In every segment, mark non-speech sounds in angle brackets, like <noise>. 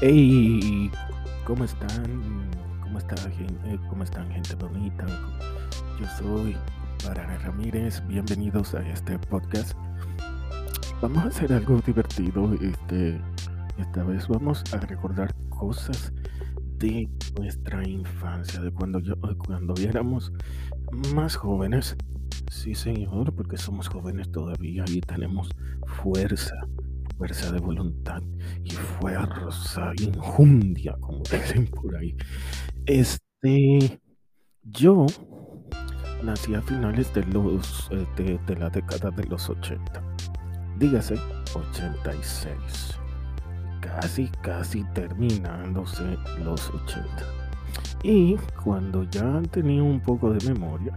Hey, ¿cómo están? ¿Cómo está, gente? ¿Cómo están, gente bonita? Yo soy Barana Ramírez. Bienvenidos a este podcast. Vamos a hacer algo divertido. Este, esta vez vamos a recordar cosas de nuestra infancia, de cuando yo, cuando éramos más jóvenes. Sí, señor, porque somos jóvenes todavía y tenemos fuerza fuerza de voluntad y fuerza, injundia, como <laughs> dicen por ahí. Este, yo nací a finales de los eh, de, la década de los 80. Dígase 86. Casi, casi terminándose los 80. Y cuando ya tenía un poco de memoria,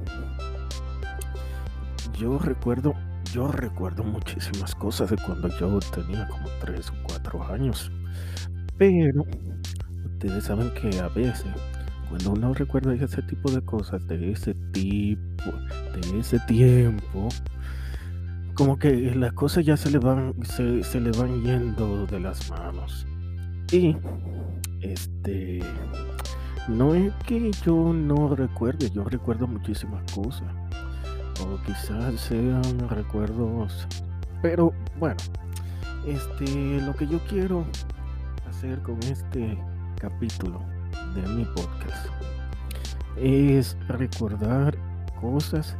yo recuerdo yo recuerdo muchísimas cosas de cuando yo tenía como 3 o 4 años. Pero ustedes saben que a veces, cuando uno recuerda ese tipo de cosas, de ese tipo, de ese tiempo, como que las cosas ya se le van, se, se le van yendo de las manos. Y este no es que yo no recuerde, yo recuerdo muchísimas cosas o quizás sean recuerdos. Pero bueno, este, lo que yo quiero hacer con este capítulo de mi podcast es recordar cosas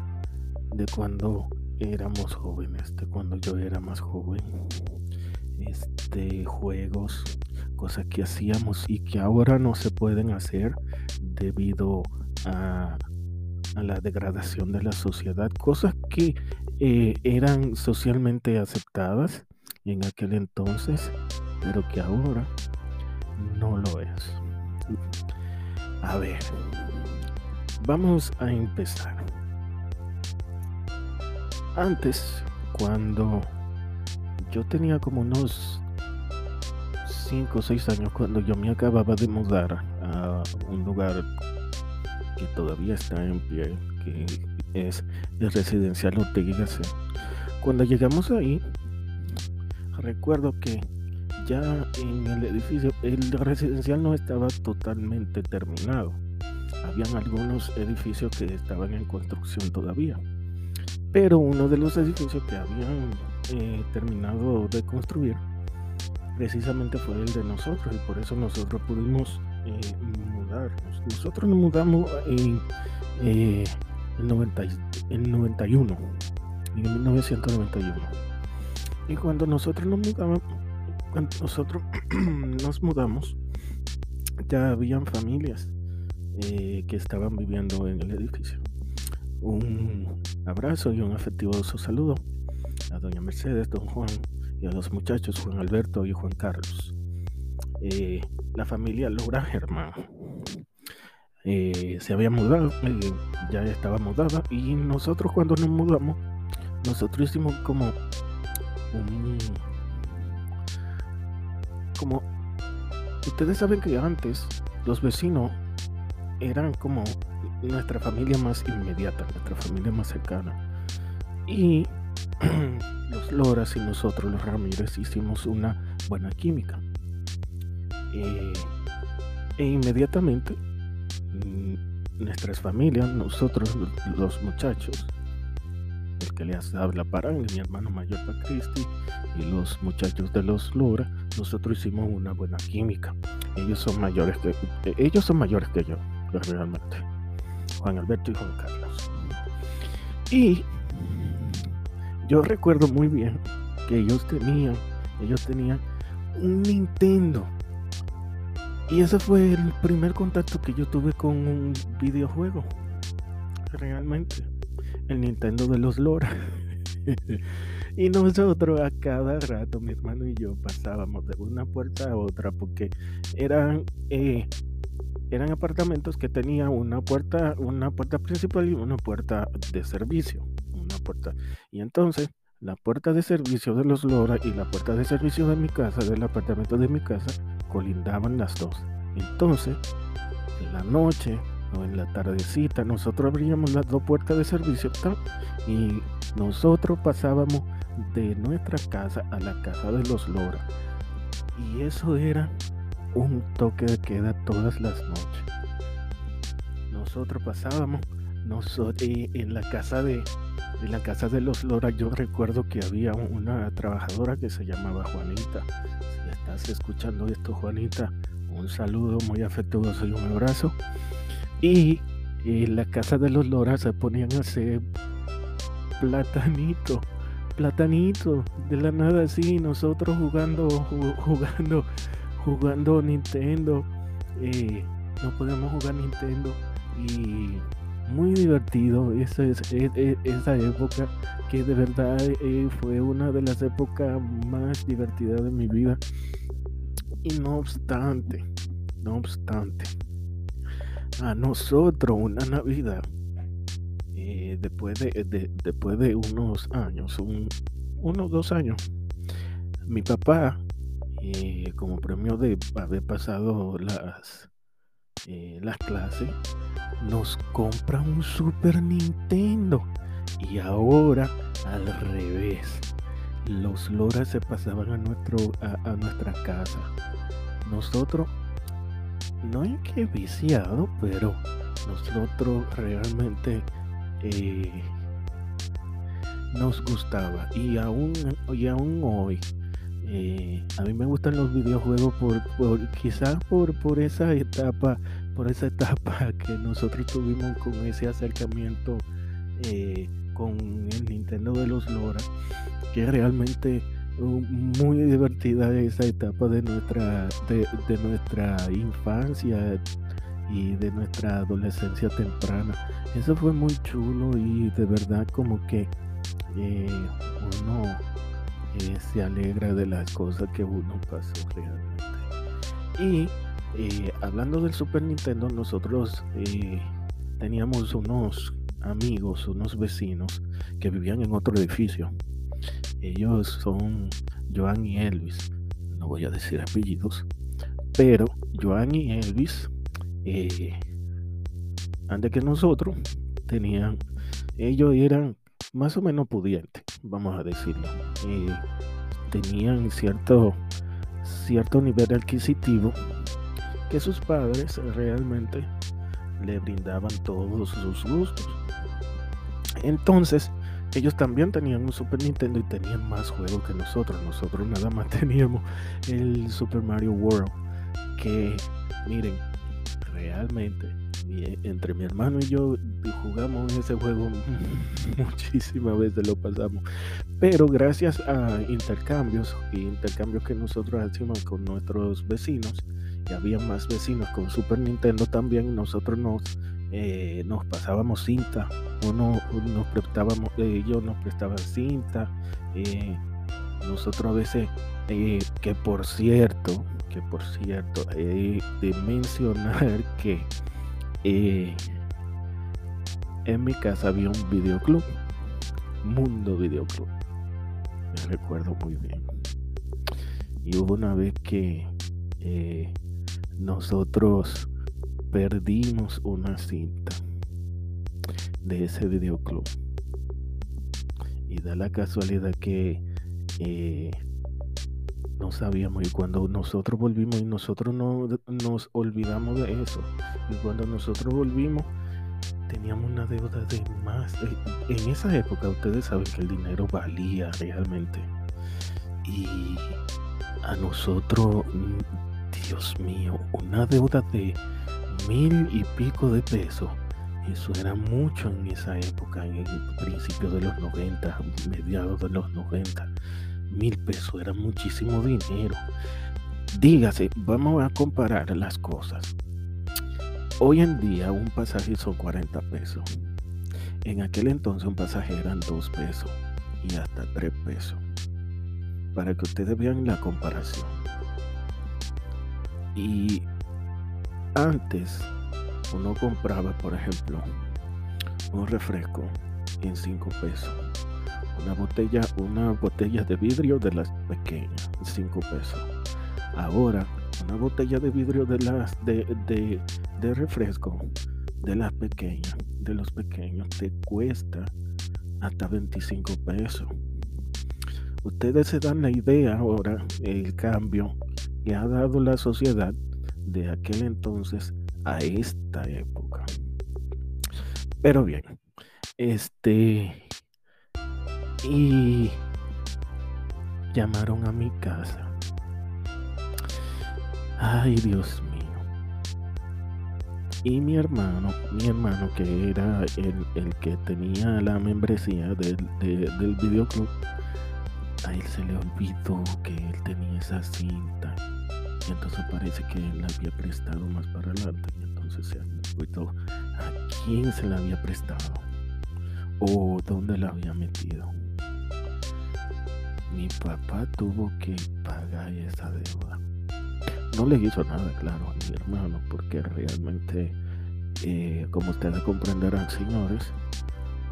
de cuando éramos jóvenes, de cuando yo era más joven. Este, juegos, cosas que hacíamos y que ahora no se pueden hacer debido a a la degradación de la sociedad, cosas que eh, eran socialmente aceptadas en aquel entonces, pero que ahora no lo es. A ver, vamos a empezar. Antes, cuando yo tenía como unos 5 o 6 años, cuando yo me acababa de mudar a un lugar todavía está en pie, que es el residencial Ortega Cuando llegamos ahí, recuerdo que ya en el edificio, el residencial no estaba totalmente terminado. Habían algunos edificios que estaban en construcción todavía. Pero uno de los edificios que habían eh, terminado de construir precisamente fue el de nosotros y por eso nosotros pudimos eh, nosotros nos mudamos en, eh, el, 90, el 91, en 1991. Y cuando nosotros nos mudamos, cuando nosotros <clears throat> nos mudamos, ya habían familias eh, que estaban viviendo en el edificio. Un abrazo y un afectuoso saludo a doña Mercedes, don Juan y a los muchachos Juan Alberto y Juan Carlos. Eh, la familia Laura Germán. Eh, se había mudado, eh, ya estaba mudada y nosotros cuando nos mudamos, nosotros hicimos como un... Como... Ustedes saben que antes los vecinos eran como nuestra familia más inmediata, nuestra familia más cercana. Y <clears throat> los Loras y nosotros, los Ramírez, hicimos una buena química. Eh, e inmediatamente mm, nuestras familias, nosotros los muchachos, el que les habla para mi hermano mayor Patristi y los muchachos de los Lura, nosotros hicimos una buena química. Ellos son mayores que eh, ellos son mayores que yo, realmente. Juan Alberto y Juan Carlos. Y yo recuerdo muy bien que ellos tenían, ellos tenían un Nintendo y ese fue el primer contacto que yo tuve con un videojuego. Realmente. El Nintendo de los Lora. <laughs> y nosotros a cada rato, mi hermano y yo, pasábamos de una puerta a otra porque eran, eh, eran apartamentos que tenían una puerta, una puerta principal y una puerta de servicio. Una puerta. Y entonces la puerta de servicio de los Lora y la puerta de servicio de mi casa, del apartamento de mi casa, colindaban las dos. Entonces, en la noche o en la tardecita, nosotros abríamos las dos puertas de servicio y nosotros pasábamos de nuestra casa a la casa de los Lora. Y eso era un toque de queda todas las noches. Nosotros pasábamos nosotros, en la casa de la casa de los Lora yo recuerdo que había una trabajadora que se llamaba Juanita. Escuchando esto, Juanita, un saludo muy afectuoso y un abrazo. Y en la casa de los Lora se ponían a hacer platanito, platanito, de la nada así, nosotros jugando, jugando, jugando Nintendo. Eh, no podemos jugar Nintendo y muy divertido. Esa, es, e, e, esa época que de verdad eh, fue una de las épocas más divertidas de mi vida. Y no obstante no obstante a nosotros una navidad eh, después de, después de unos años un, unos dos años mi papá eh, como premio de haber pasado las las clases nos compra un Super Nintendo. Y ahora al revés. Los loras se pasaban a, nuestro, a, nuestra casa. Nosotros, no hay que viciado, pero nosotros realmente eh, nos gustaba. Y aún, y aún hoy, eh, a mí me gustan los videojuegos por, quizás por, esa etapa por esa etapa <laughs> que nosotros tuvimos con ese acercamiento eh, con el Nintendo de los Lora, que realmente muy divertida esa etapa de nuestra, de, nuestra infancia y de nuestra adolescencia temprana. Eso fue muy chulo y de verdad como que eh, uno se alegra de las cosas que uno pasó realmente. Y eh, hablando del Super Nintendo, nosotros eh, teníamos unos amigos, unos vecinos que vivían en otro edificio. Ellos son Joan y Elvis. No voy a decir apellidos, pero Joan y Elvis, eh, antes que nosotros, tenían, ellos eran más o menos pudientes, vamos a decirlo. tenían cierto, cierto nivel adquisitivo que sus padres realmente le brindaban todos sus gustos. Entonces, ellos también tenían un Super Nintendo y tenían más juegos que nosotros. Nosotros nada más <laughs> teníamos el Super Mario World. Que, miren, realmente, entre mi hermano y yo jugamos ese juego <laughs> muchísimas veces, lo pasamos. Pero gracias a intercambios y intercambios que nosotros hacíamos con nuestros vecinos, había más vecinos con Super Nintendo también, nosotros nos, eh, nos pasábamos cinta, uno, nos prestábamos, ellos nos prestaban cinta, eh, nosotros a veces, eh, que por cierto, que por cierto, he de mencionar <laughs> que en mi casa había un videoclub, Mundo Videoclub, me recuerdo muy bien. Y hubo una vez que nosotros perdimos una cinta de ese videoclub. Y da la casualidad que eh, no sabíamos y cuando nosotros volvimos y nosotros no nos olvidamos de eso. Cuando nosotros volvimos teníamos una deuda de más. En esa época ustedes saben que el dinero valía realmente. Y a nosotros Dios mío, una deuda de mil y pico de pesos. Eso era mucho en esa época, en el principio de los 90, mediados de los 90. Mil pesos era muchísimo dinero. Dígase, vamos a comparar las cosas. Hoy en día un pasaje son 40 pesos. En aquel entonces un pasaje eran 2 pesos y hasta 3 pesos. Para que ustedes vean la comparación. Y antes uno compraba, por ejemplo, un refresco en 5 pesos. Una botella, una botella de vidrio de las pequeñas, 5 pesos. Ahora, una botella de vidrio de las de, de, de refresco de las pequeñas, de los pequeños, te cuesta hasta 25 pesos. Ustedes se dan la idea ahora, el cambio que ha dado la sociedad de aquel entonces a esta época. Pero bien, este... Y llamaron a mi casa. Ay, Dios. Y mi hermano, mi hermano que era el, que tenía la membresía del, del videoclub, a él se le olvidó que él tenía esa cinta. Y entonces parece que él la había prestado más para adelante. Y entonces se olvidó a quién se la había prestado. O dónde la había metido. Mi papá tuvo que pagar esa deuda no le hizo nada, claro, a mi hermano, porque realmente, eh, como ustedes comprenderán, señores,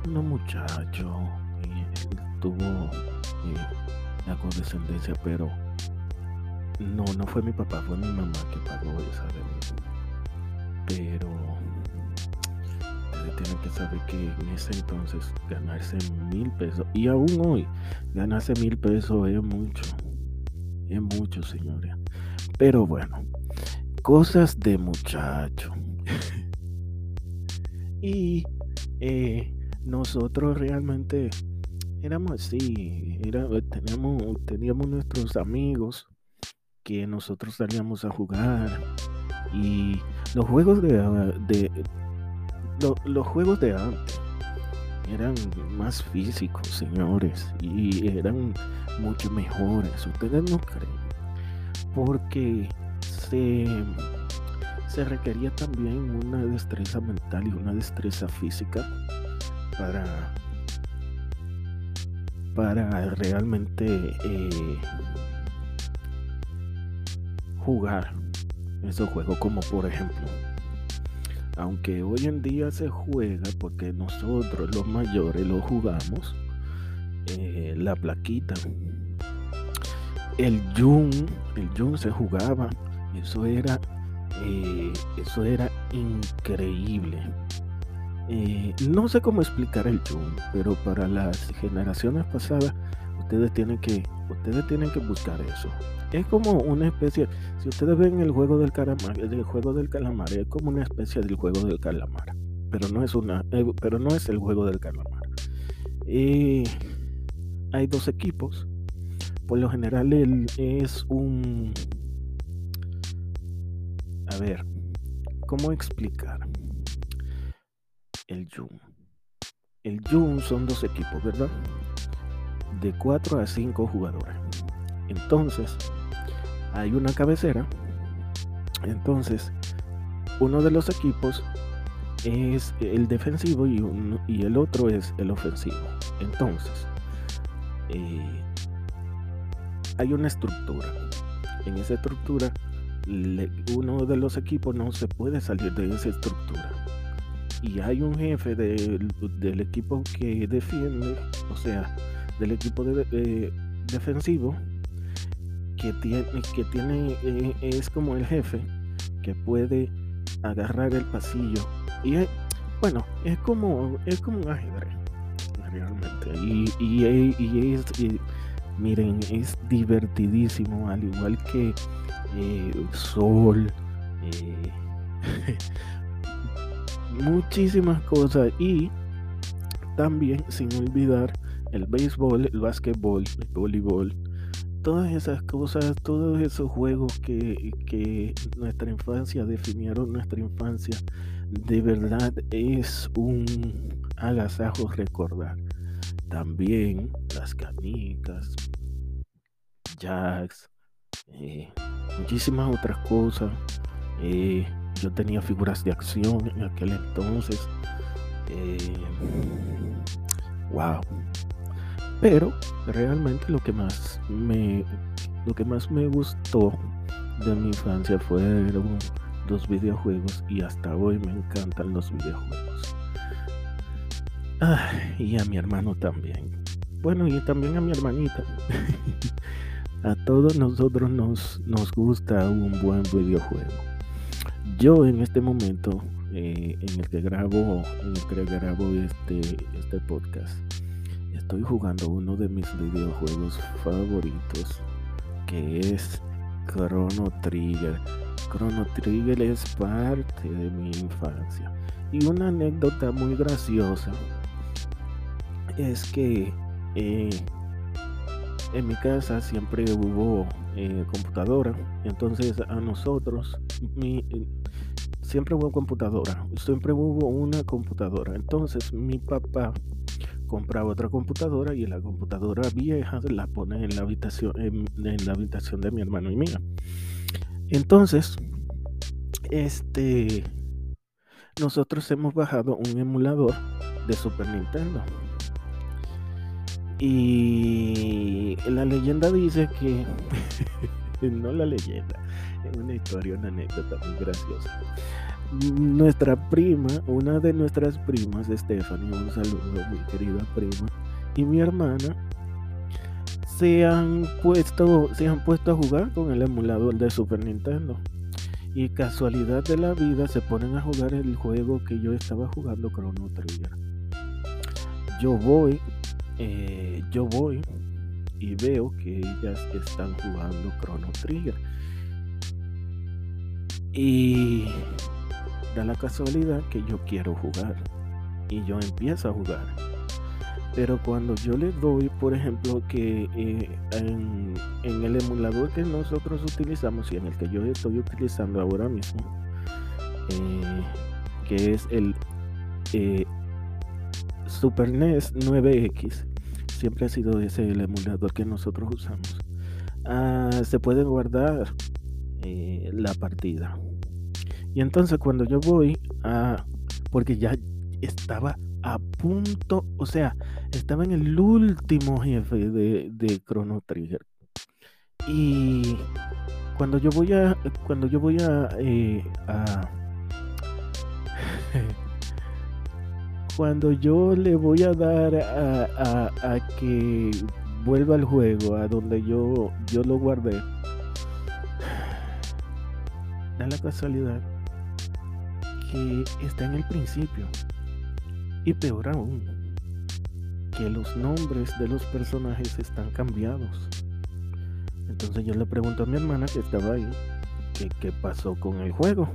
un muchacho y tuvo eh, la condescendencia, pero no, no fue mi papá, fue mi mamá que pagó esa deuda. Pero tienen que saber que en ese entonces ganarse mil pesos, y aún hoy, ganarse mil pesos es mucho, es mucho, señores. Pero bueno, cosas de muchacho. <laughs> y eh, nosotros realmente éramos así, teníamos, teníamos nuestros amigos que nosotros salíamos a jugar y los juegos de los juegos de antes eran más físicos, señores, y eran mucho mejores. Ustedes no creen porque se, se requería también una destreza mental y una destreza física para, para realmente eh, jugar esos juegos como por ejemplo aunque hoy en día se juega porque nosotros los mayores lo jugamos eh, la plaquita el Jun, el se jugaba, eso era, eh, eso era increíble. Eh, no sé cómo explicar el Jun, pero para las generaciones pasadas ustedes tienen que, ustedes tienen que buscar eso. Es como una especie, si ustedes ven el juego del calamar, el juego del calamar es como una especie del juego del calamar, pero no es una, eh, pero no es el juego del calamar. hay dos equipos por lo general él es un... A ver, ¿cómo explicar? El Jun. El Jun son dos equipos, ¿verdad? De 4 a 5 jugadores. Entonces, hay una cabecera. Entonces, uno de los equipos es el defensivo y, y el otro es el ofensivo. Entonces, eh, hay una estructura. En esa estructura, uno de los equipos no se puede salir de esa estructura. Y hay un jefe del equipo que defiende, o sea, del equipo de, defensivo, que tiene, que tiene eh, es como el jefe que puede agarrar el pasillo. Y bueno, es como, es como un ajedrez, realmente. Y, y, y es, Miren, es divertidísimo, al igual que eh, Sol, eh, <laughs> muchísimas cosas y también sin olvidar el béisbol, el básquetbol, el voleibol, todas esas cosas, todos esos juegos que, que nuestra infancia definieron nuestra infancia, de verdad es un agasajo recordar. También las canicas, jacks, eh, muchísimas otras cosas. Eh, yo tenía figuras de acción en aquel entonces. wow. Eh, Pero realmente lo que más me lo que más me gustó de mi infancia fueron los videojuegos y hasta hoy me encantan los videojuegos. y a mi hermano también. Bueno, y también a mi hermanita. <laughs> a todos nosotros nos, nos gusta un buen videojuego. Yo en este momento eh, en el que grabo, en el que grabo este, este podcast, estoy jugando uno de mis videojuegos favoritos, que es Chrono Trigger. Chrono Trigger es parte de mi infancia. Y una anécdota muy graciosa es que eh, en mi casa siempre hubo eh, computadora. Entonces a nosotros, mi, siempre hubo computadora. Siempre hubo una computadora. Entonces mi papá compraba otra computadora y la computadora vieja la pone en la habitación, en, la habitación de mi hermano y mía. Entonces, este, nosotros hemos bajado un emulador de Super Nintendo. Y la leyenda dice que, <laughs> no la leyenda, es una historia, una anécdota muy graciosa nuestra prima, una de nuestras primas, Stephanie, un saludo, mi querida prima, y mi hermana se han puesto, se han puesto a jugar con el emulador de Super Nintendo. Y casualidad de la vida se ponen a jugar el juego que yo estaba jugando Chrono Trigger. Yo voy, eh, yo voy y veo que ellas están jugando Chrono Trigger. Y da la casualidad que yo quiero jugar y yo empiezo a jugar. Pero cuando yo le doy, por ejemplo, que eh, en, el emulador que nosotros utilizamos y en el que yo estoy utilizando ahora mismo, eh, que es el Super NES 9X, siempre ha sido ese el emulador que nosotros usamos. Ah, se puede guardar la partida y entonces cuando yo voy a, porque ya estaba a punto, o sea, estaba en el último jefe de, de Chrono Trigger. Y cuando yo voy a, cuando yo voy a, eh, a <laughs> cuando yo le voy a dar a, a, que vuelva al juego, a donde yo, yo lo guardé, <sighs> da la casualidad que está en el principio. Y peor aún, que los nombres de los personajes están cambiados. Entonces yo le pregunto a mi hermana que estaba ahí, que qué pasó con el juego.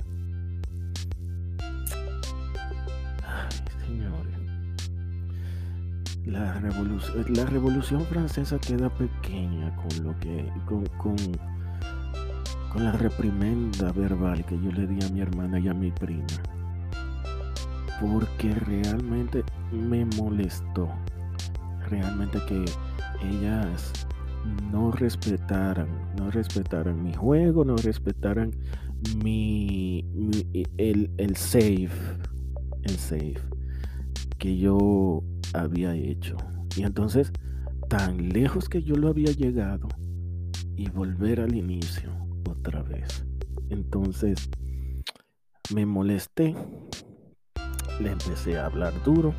La revolución, la revolución francesa queda pequeña con lo que, con, con con la reprimenda verbal que yo le di a mi hermana y a mi prima. Porque realmente me molestó. Realmente que ellas no respetaran, no respetaran mi juego, no respetaran mi, el, el save, el save que yo había hecho. Y entonces, tan lejos que yo lo había llegado y volver al inicio otra vez. Entonces me molesté, le empecé a hablar duro.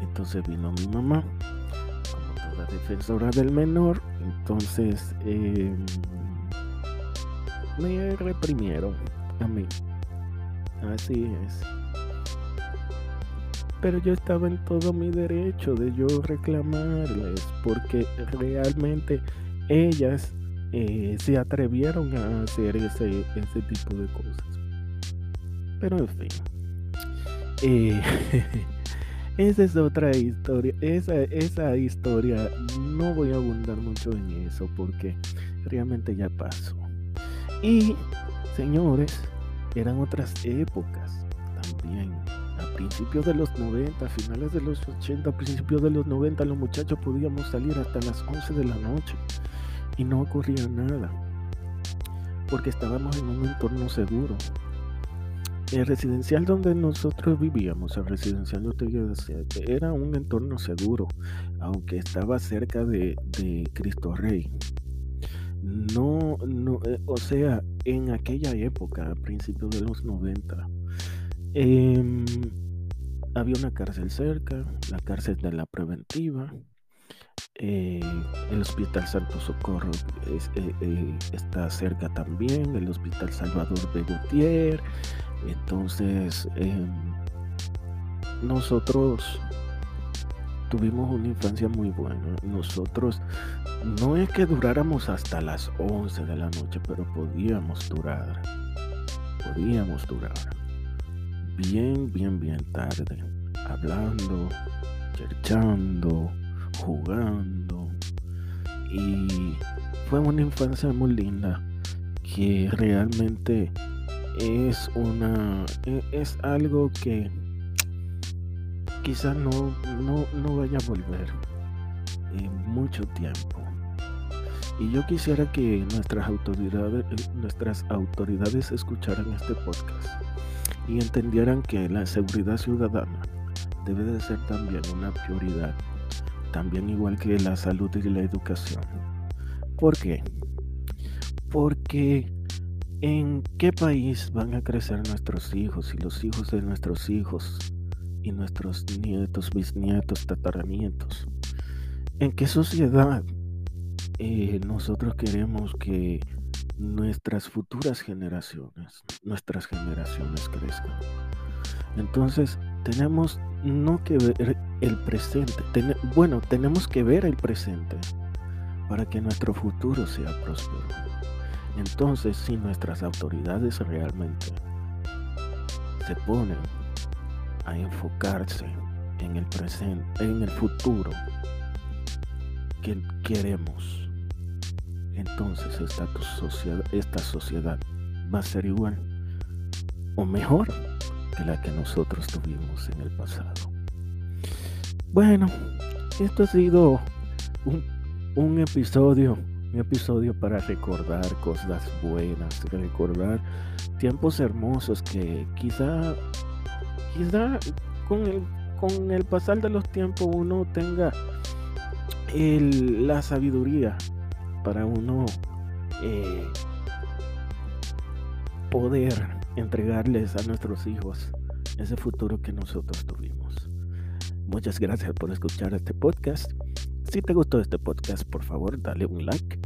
Entonces vino mi mamá, como toda defensora del menor. Entonces em, me reprimieron a mí. Así es. Pero yo estaba en todo mi derecho de yo reclamarles porque realmente ellas eh, se atrevieron a hacer ese, ese tipo de cosas. Pero en fin. Eh, <laughs> esa es otra historia. Esa, esa historia no voy a abundar mucho en eso porque realmente ya pasó. Y, señores, eran otras épocas también. Principios de los 90, a finales de los 80, a principios de los 90, los muchachos podíamos salir hasta las 11 de la noche y no ocurría nada, porque estábamos en un entorno seguro. El residencial donde nosotros vivíamos, el residencial de era un entorno seguro, aunque estaba cerca de, Cristo Rey. No, no, eh, o sea, en aquella época, a principios de los 90, em, había una cárcel cerca, la cárcel de la preventiva, eh, el Hospital Santo Socorro eh, eh, está cerca también, el Hospital Salvador de Gutiérrez. Entonces, em, nosotros tuvimos una infancia muy buena. Nosotros no es que duráramos hasta las 11 de la noche, pero podíamos durar. Podíamos durar. Bien, bien, bien tarde. Hablando, cherchando, jugando. Y fue una infancia muy linda que realmente es una e, es algo que quizás no, no, vaya a volver en mucho tiempo. Y yo quisiera que nuestras autoridades, nuestras autoridades escucharan este podcast y entendieran que la seguridad ciudadana debe de ser también una prioridad, también igual que la salud y la educación. ¿Por qué? Porque ¿en qué país van a crecer nuestros hijos y los hijos de nuestros hijos y nuestros nietos, bisnietos, tataranietos? ¿En qué sociedad eh, nosotros queremos que nuestras futuras generaciones, nuestras generaciones crezcan? Entonces, tenemos no que ver el presente, bueno, tenemos que ver el presente para que nuestro futuro sea próspero. Entonces, si nuestras autoridades realmente se ponen a enfocarse en el presente, en el futuro que queremos, entonces esta sociedad, va a ser igual o mejor que la que nosotros tuvimos en el pasado. Bueno, esto ha sido un un episodio, un episodio para recordar cosas buenas, recordar tiempos hermosos que quizá, quizá con el, con el pasar de los tiempos uno tenga la sabiduría para uno eh, poder entregarles a nuestros hijos ese futuro que nosotros tuvimos. Muchas gracias por escuchar este podcast. Si te gustó este podcast, por favor, dale un like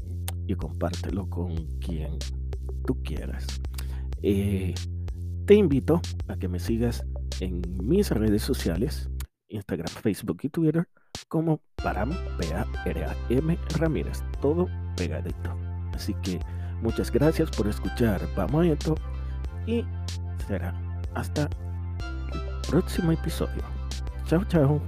y compártelo con quien tú quieras. Eh, te invito a que me sigas en mis redes sociales, Instagram, Facebook y Twitter, como Param, P-A-R-A-M Ramírez, todo Así que muchas gracias por escuchar esto y será hasta el próximo episodio. Chao, chao.